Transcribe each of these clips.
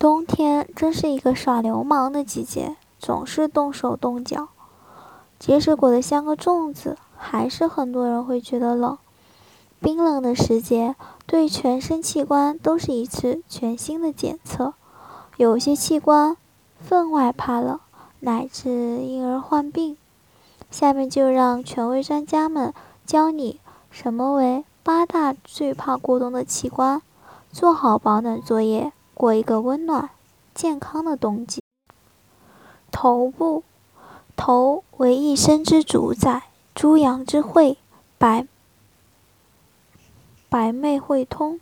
冬天真是一个耍流氓的季节，总是动手动脚。即使裹得像个粽子，还是很多人会觉得冷。冰冷的时节，对全身器官都是一次全新的检测。有些器官分外怕冷，乃至因而患病。下面就让权威专家们教你什么为八大最怕过冬的器官，做好保暖作业。过一个温暖、健康的冬季。头部，头为一身之主宰，诸阳之会，百百脉汇通。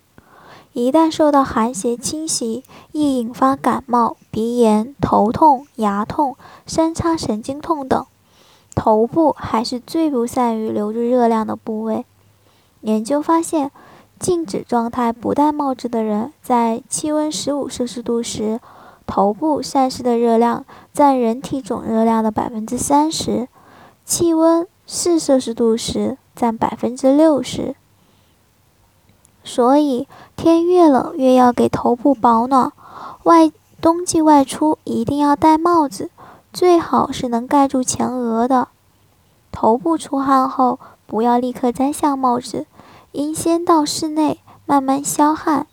一旦受到寒邪侵袭，易引发感冒、鼻炎、头痛、牙痛、三叉神经痛等。头部还是最不善于留住热量的部位。研究发现。静止状态不戴帽子的人，在气温十五摄氏度时，头部散失的热量占人体总热量的百分之三十；气温四摄氏度时，占百分之六十。所以，天越冷越要给头部保暖。外冬季外出一定要戴帽子，最好是能盖住前额的。头部出汗后，不要立刻摘下帽子。应先到室内慢慢消汗，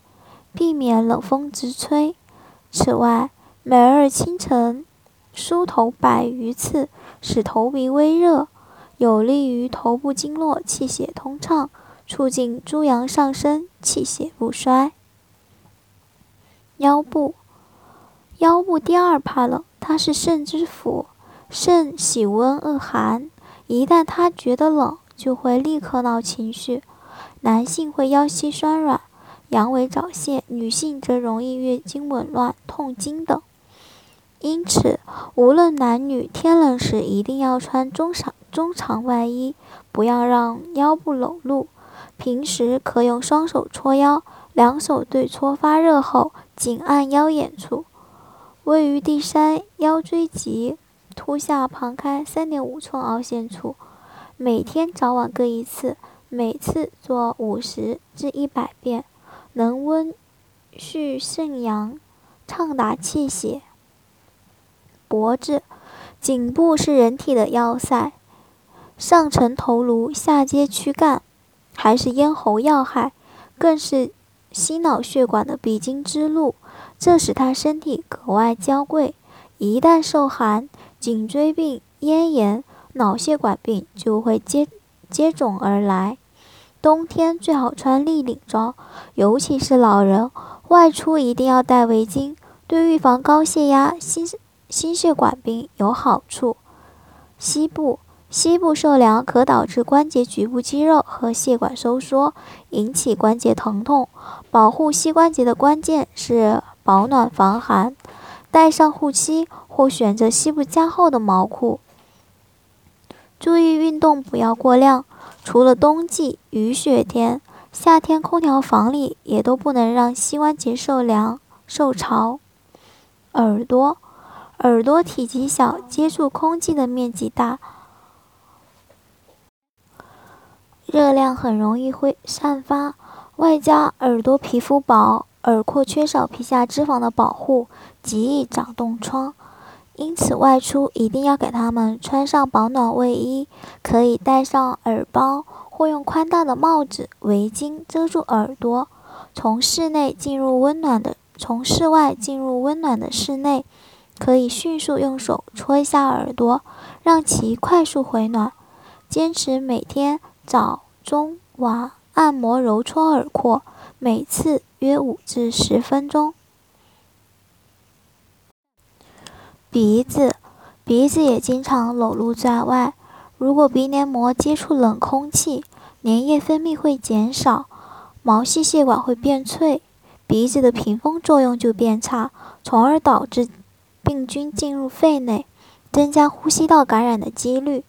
避免冷风直吹。此外，每日清晨梳头百余次，使头皮微热，有利于头部经络气血通畅，促进诸阳上升，气血不衰。腰部，腰部第二怕冷，它是肾之府，肾喜温恶寒，一旦它觉得冷，就会立刻闹情绪。男性会腰膝酸软、阳痿早泄，女性则容易月经紊乱、痛经等。因此，无论男女，天冷时一定要穿中长中长外衣，不要让腰部裸露。平时可用双手搓腰，两手对搓发热后，紧按腰眼处，位于第三腰椎棘突下旁开三点五寸凹陷处，每天早晚各一次。每次做五十至一百遍，能温煦肾阳，畅达气血。脖子、颈部是人体的要塞，上承头颅，下接躯干，还是咽喉要害，更是心脑血管的必经之路，这使他身体格外娇贵。一旦受寒，颈椎病、咽炎、脑血管病就会接。接踵而来，冬天最好穿立领装，尤其是老人外出一定要戴围巾，对预防高血压、心心血管病有好处。膝部，膝部受凉可导致关节局部肌肉和血管收缩，引起关节疼痛。保护膝关节的关键是保暖防寒，带上护膝或选择膝部加厚的毛裤。注意运动不要过量，除了冬季雨雪天，夏天空调房里也都不能让膝关节受凉受潮。耳朵，耳朵体积小，接触空气的面积大，热量很容易会散发，外加耳朵皮肤薄，耳廓缺少皮下脂肪的保护，极易长冻疮。因此，外出一定要给他们穿上保暖卫衣，可以戴上耳包，或用宽大的帽子、围巾遮住耳朵。从室内进入温暖的，从室外进入温暖的室内，可以迅速用手搓一下耳朵，让其快速回暖。坚持每天早、中、晚按摩揉搓耳廓，每次约五至十分钟。鼻子，鼻子也经常裸露在外。如果鼻黏膜接触冷空气，粘液分泌会减少，毛细血管会变脆，鼻子的屏风作用就变差，从而导致病菌进入肺内，增加呼吸道感染的几率。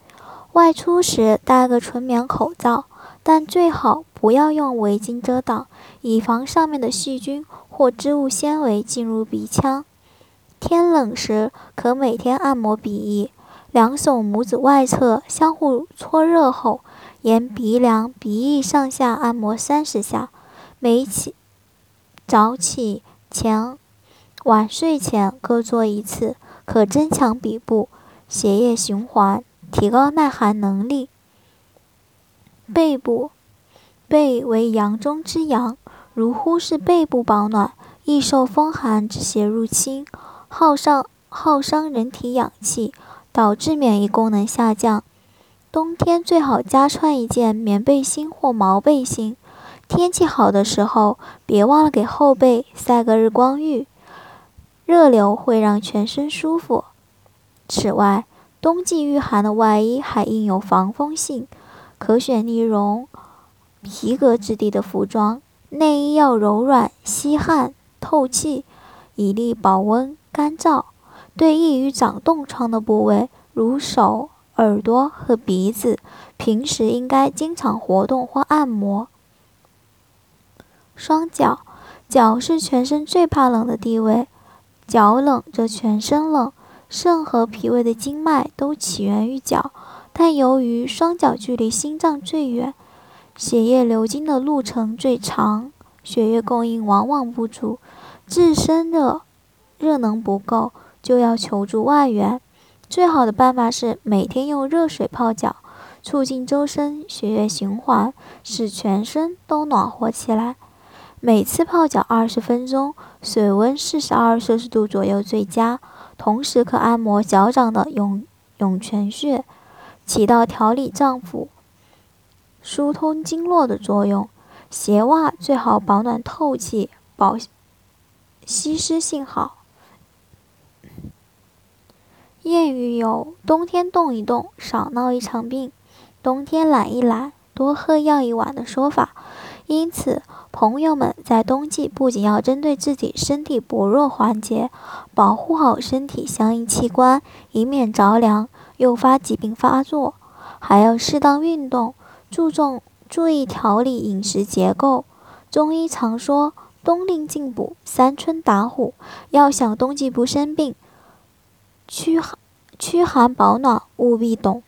外出时戴个纯棉口罩，但最好不要用围巾遮挡，以防上面的细菌或织物纤维进入鼻腔。天冷时，可每天按摩鼻翼，两手拇指外侧相互搓热后，沿鼻梁、鼻翼上下按摩三十下。每起早起前，晚睡前各做一次，可增强鼻部血液循环，提高耐寒能力。背部，背为阳中之阳，如忽视背部保暖，易受风寒之邪入侵，耗上耗伤人体氧气，导致免疫功能下降。冬天最好加穿一件棉背心或毛背心。天气好的时候，别忘了给后背晒个日光浴，热流会让全身舒服。此外，冬季御寒的外衣还应有防风性，可选呢绒、皮革质地的服装。内衣要柔软、吸汗、透气，以利保温、干燥。对易于长冻疮的部位，如手。耳朵和鼻子，平时应该经常活动或按摩。双脚，脚是全身最怕冷的地位，脚冷则全身冷。肾和脾胃的经脉都起源于脚，但由于双脚距离心脏最远，血液流经的路程最长，血液供应往往不足，自身热热能不够，就要求助外援。最好的办法是每天用热水泡脚，促进周身血液循环，使全身都暖和起来。每次泡脚二十分钟，水温四十二摄氏度左右最佳。同时可按摩脚掌的涌涌泉穴，起到调理脏腑、疏通经络的作用。鞋袜最好保暖透气，保吸湿性好。谚语有“冬天动一动，少闹一场病；冬天懒一懒，多喝药一碗”的说法。因此，朋友们在冬季不仅要针对自己身体薄弱环节，保护好身体相应器官，以免着凉诱发疾病发作，还要适当运动，注重注意调理饮食结构。中医常说“冬令进补，三春打虎”，要想冬季不生病。驱寒驱寒保暖，务必懂。